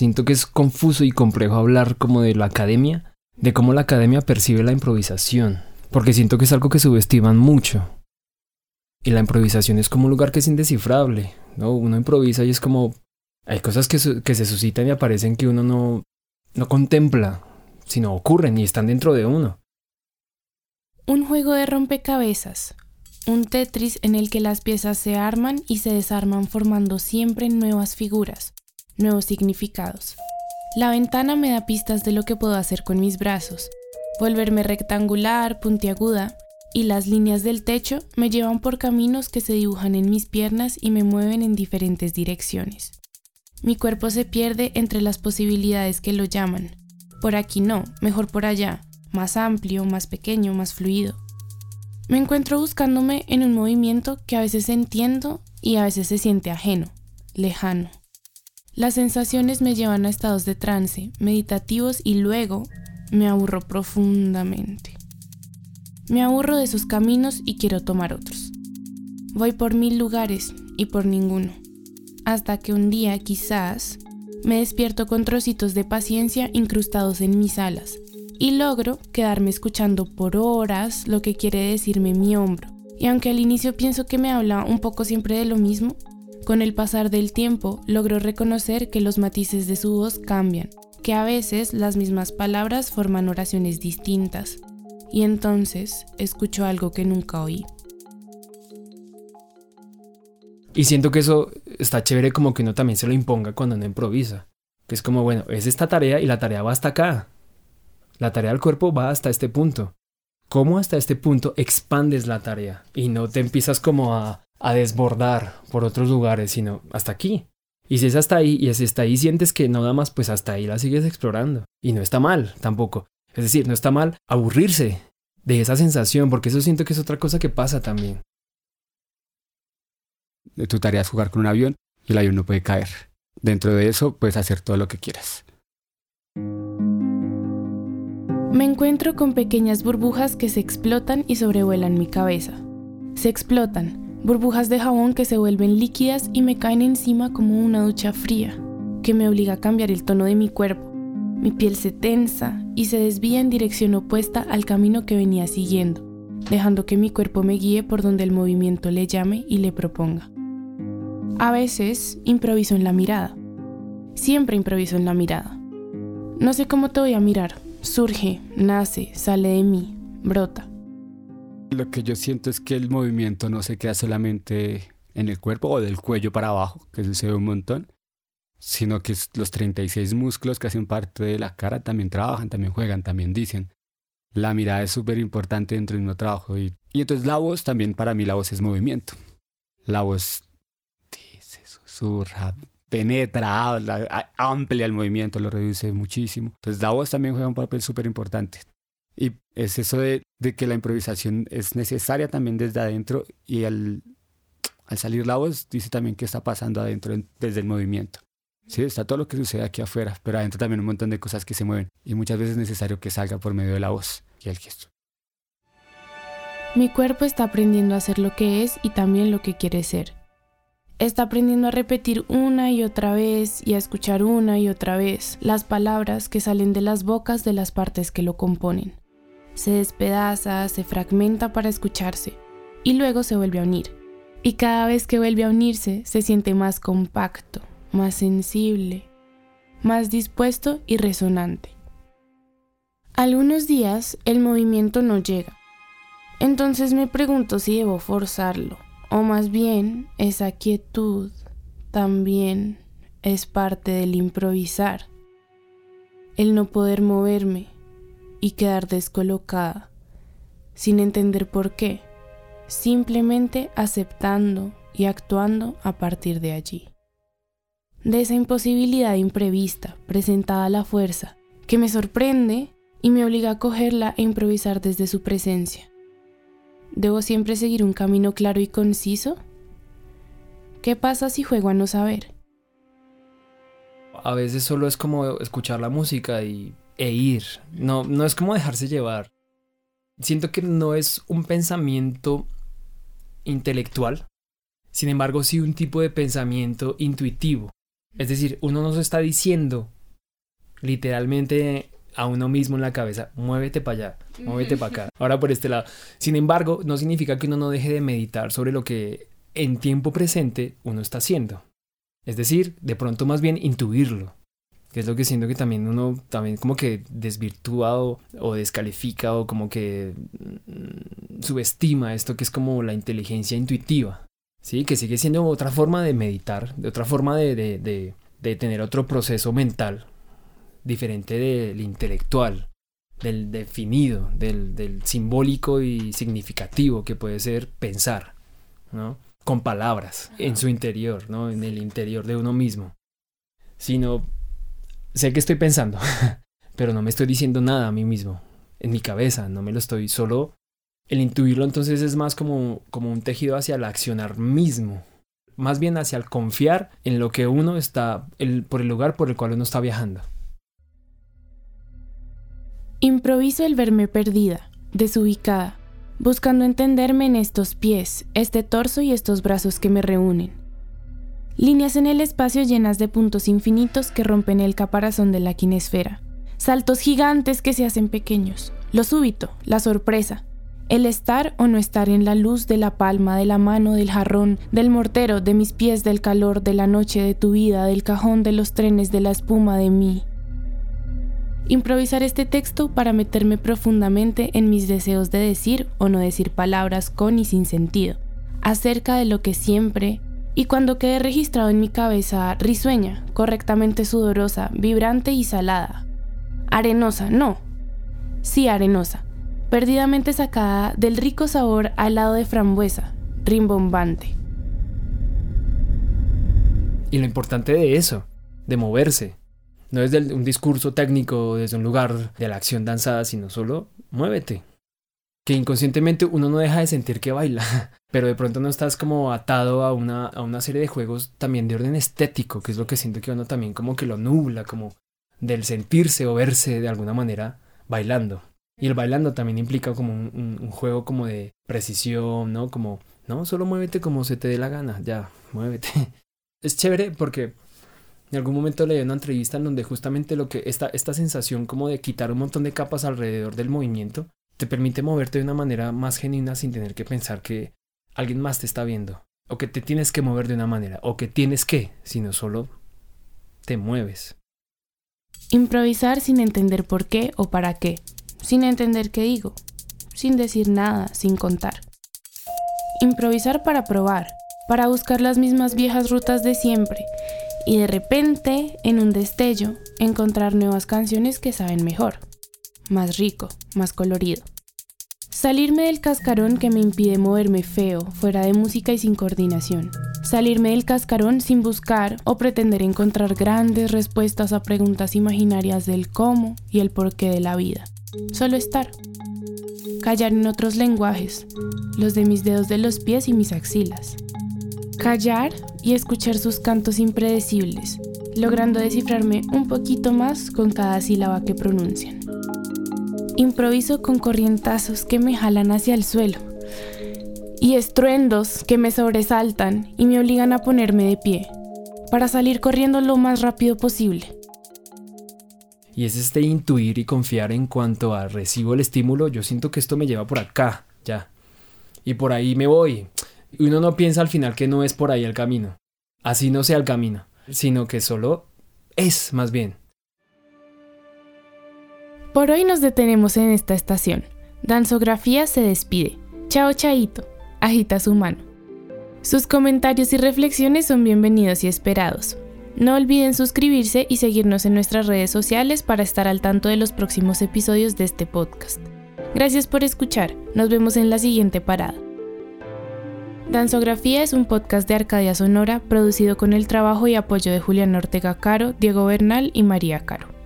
Siento que es confuso y complejo hablar como de la academia, de cómo la academia percibe la improvisación, porque siento que es algo que subestiman mucho. Y la improvisación es como un lugar que es indescifrable, ¿no? Uno improvisa y es como... Hay cosas que, se suscitan y aparecen que uno no, no contempla, sino ocurren y están dentro de uno. Un juego de rompecabezas, un Tetris en el que las piezas se arman y se desarman formando siempre nuevas figuras, nuevos significados. La ventana me da pistas de lo que puedo hacer con mis brazos, volverme rectangular, puntiaguda, y las líneas del techo me llevan por caminos que se dibujan en mis piernas y me mueven en diferentes direcciones. Mi cuerpo se pierde entre las posibilidades que lo llaman. Por aquí no, mejor por allá, más amplio, más pequeño, más fluido. Me encuentro buscándome en un movimiento que a veces entiendo y a veces se siente ajeno, lejano. Las sensaciones me llevan a estados de trance, meditativos y luego me aburro profundamente. Me aburro de sus caminos y quiero tomar otros. Voy por mil lugares y por ninguno. Hasta que un día quizás me despierto con trocitos de paciencia incrustados en mis alas y logro quedarme escuchando por horas lo que quiere decirme mi hombro. Y aunque al inicio pienso que me habla un poco siempre de lo mismo, con el pasar del tiempo logro reconocer que los matices de su voz cambian, que a veces las mismas palabras forman oraciones distintas, y entonces escucho algo que nunca oí. Y siento que eso está chévere como que uno también se lo imponga cuando uno improvisa. Que es como, bueno, es esta tarea y la tarea va hasta acá. La tarea del cuerpo va hasta este punto. ¿Cómo hasta este punto expandes la tarea? Y no te empiezas como a, a desbordar por otros lugares, sino hasta aquí. Y si es hasta ahí y si está ahí sientes que no da más, pues hasta ahí la sigues explorando. Y no está mal tampoco. Es decir, no está mal aburrirse de esa sensación, porque eso siento que es otra cosa que pasa también. Tu tarea es jugar con un avión y el avión no puede caer. Dentro de eso puedes hacer todo lo que quieras. Me encuentro con pequeñas burbujas que se explotan y sobrevuelan mi cabeza. Se explotan, burbujas de jabón que se vuelven líquidas y me caen encima como una ducha fría, que me obliga a cambiar el tono de mi cuerpo mi piel se tensa y se desvía en dirección opuesta al camino que venía siguiendo, dejando que mi cuerpo me guíe por donde el movimiento le llame y le proponga. A veces improviso en la mirada. Siempre improviso en la mirada. No sé cómo te voy a mirar. Surge, nace, sale de mí, brota. Lo que yo siento es que el movimiento no se queda solamente en el cuerpo o del cuello para abajo, que sucede un montón, sino que los 36 músculos que hacen parte de la cara también trabajan, también juegan, también dicen. La mirada es súper importante dentro de un trabajo y, y entonces la voz también para mí la voz es movimiento. La voz dice, susurra, penetra, habla, amplia el movimiento, lo reduce muchísimo. Entonces la voz también juega un papel súper importante. Y es eso de, de, que la improvisación es necesaria también desde adentro y al, al salir la voz dice también qué está pasando adentro desde el movimiento. Sí, está todo lo que sucede aquí afuera, pero adentro también un montón de cosas que se mueven y muchas veces es necesario que salga por medio de la voz y el gesto. Mi cuerpo está aprendiendo a hacer lo que es y también lo que quiere ser. Está aprendiendo a repetir una y otra vez y a escuchar una y otra vez las palabras que salen de las bocas de las partes que lo componen. Se despedaza, se fragmenta para escucharse y luego se vuelve a unir. Y cada vez que vuelve a unirse se siente más compacto, más sensible, más dispuesto y resonante. Algunos días el movimiento no llega. Entonces me pregunto si debo forzarlo, o más bien esa quietud también es parte del improvisar. El no poder moverme y quedar descolocada, sin entender por qué, simplemente aceptando y actuando a partir de allí de esa imposibilidad imprevista presentada a la fuerza, que me sorprende y me obliga a cogerla e improvisar desde su presencia. ¿Debo siempre seguir un camino claro y conciso? ¿Qué pasa si juego a no saber? A veces solo es como escuchar la música y, e ir. No, no es como dejarse llevar. Siento que no es un pensamiento intelectual, sin embargo sí un tipo de pensamiento intuitivo Es decir, uno no se está diciendo literalmente a uno mismo en la cabeza, muévete para allá, muévete para acá, ahora por este lado. Sin embargo, no significa que uno no deje de meditar sobre lo que en tiempo presente uno está haciendo. Es decir, de pronto más bien intuirlo, que es lo que siento que también uno también como que desvirtuado o descalifica o como que mm, subestima esto que es como la inteligencia intuitiva, ¿sí? Que sigue siendo otra forma de meditar, de otra forma de, de, de, de tener otro proceso mental diferente del intelectual, del definido, del, del simbólico y significativo que puede ser pensar, ¿no? Con palabras, en su interior, ¿no? En el interior de uno mismo. Sino, sé que estoy pensando, pero no me estoy diciendo nada a mí mismo, en mi cabeza, no me lo estoy, solo el intuirlo entonces es más como, como un tejido hacia el accionar mismo, más bien hacia el confiar en lo que uno está, el, por el lugar por el cual uno está viajando. Improviso el verme perdida, desubicada, buscando entenderme en estos pies, este torso y estos brazos que me reúnen. Líneas en el espacio llenas de puntos infinitos que rompen el caparazón de la quinesfera. Saltos gigantes que se hacen pequeños. Lo súbito, la sorpresa. El estar o no estar en la luz de la palma, de la mano, del jarrón, del mortero, de mis pies, del calor, de la noche, de tu vida, del cajón, de los trenes, de la espuma, de mí improvisar este texto para meterme profundamente en mis deseos de decir o no decir palabras con y sin sentido, acerca de lo que siempre y cuando quede registrado en mi cabeza risueña, correctamente sudorosa, vibrante y salada. Arenosa, no. Sí, arenosa, perdidamente sacada del rico sabor al lado de frambuesa, rimbombante. Y lo importante de eso, de moverse, no desde un discurso técnico, desde un lugar de la acción danzada, sino solo muévete. Que inconscientemente uno no deja de sentir que baila, pero de pronto no estás como atado a una, a una serie de juegos también de orden estético, que es lo que siento que uno también como que lo nubla, como del sentirse o verse de alguna manera bailando. Y el bailando también implica como un, un, juego como de precisión, ¿no? Como, no, solo muévete como se te dé la gana, ya, muévete. Es chévere porque en algún momento leí una entrevista en donde justamente lo que esta, esta sensación como de quitar un montón de capas alrededor del movimiento te permite moverte de una manera más genuina sin tener que pensar que alguien más te está viendo, o que te tienes que mover de una manera, o que tienes que, sino solo te mueves. Improvisar sin entender por qué o para qué, sin entender qué digo, sin decir nada, sin contar. Improvisar para probar, para buscar las mismas viejas rutas de siempre, y de repente, en un destello, encontrar nuevas canciones que saben mejor, más rico, más colorido. Salirme del cascarón que me impide moverme feo, fuera de música y sin coordinación. Salirme del cascarón sin buscar o pretender encontrar grandes respuestas a preguntas imaginarias del cómo y el porqué de la vida. Solo estar. Callar en otros lenguajes, los de mis dedos de los pies y mis axilas. Callar y escuchar sus cantos impredecibles, logrando descifrarme un poquito más con cada sílaba que pronuncian. Improviso con corrientazos que me jalan hacia el suelo y estruendos que me sobresaltan y me obligan a ponerme de pie, para salir corriendo lo más rápido posible. Y es este intuir y confiar en cuanto a recibo el estímulo, yo siento que esto me lleva por acá, ya. Y por ahí me voy. Y uno no piensa al final que no es por ahí el camino. Así no sea el camino, sino que solo es más bien. Por hoy nos detenemos en esta estación. Danzografía se despide. Chao Chaito, agita su mano. Sus comentarios y reflexiones son bienvenidos y esperados. No olviden suscribirse y seguirnos en nuestras redes sociales para estar al tanto de los próximos episodios de este podcast. Gracias por escuchar. Nos vemos en la siguiente parada. Danzografía es un podcast de Arcadia Sonora producido con el trabajo y apoyo de Julián Ortega Caro, Diego Bernal y María Caro.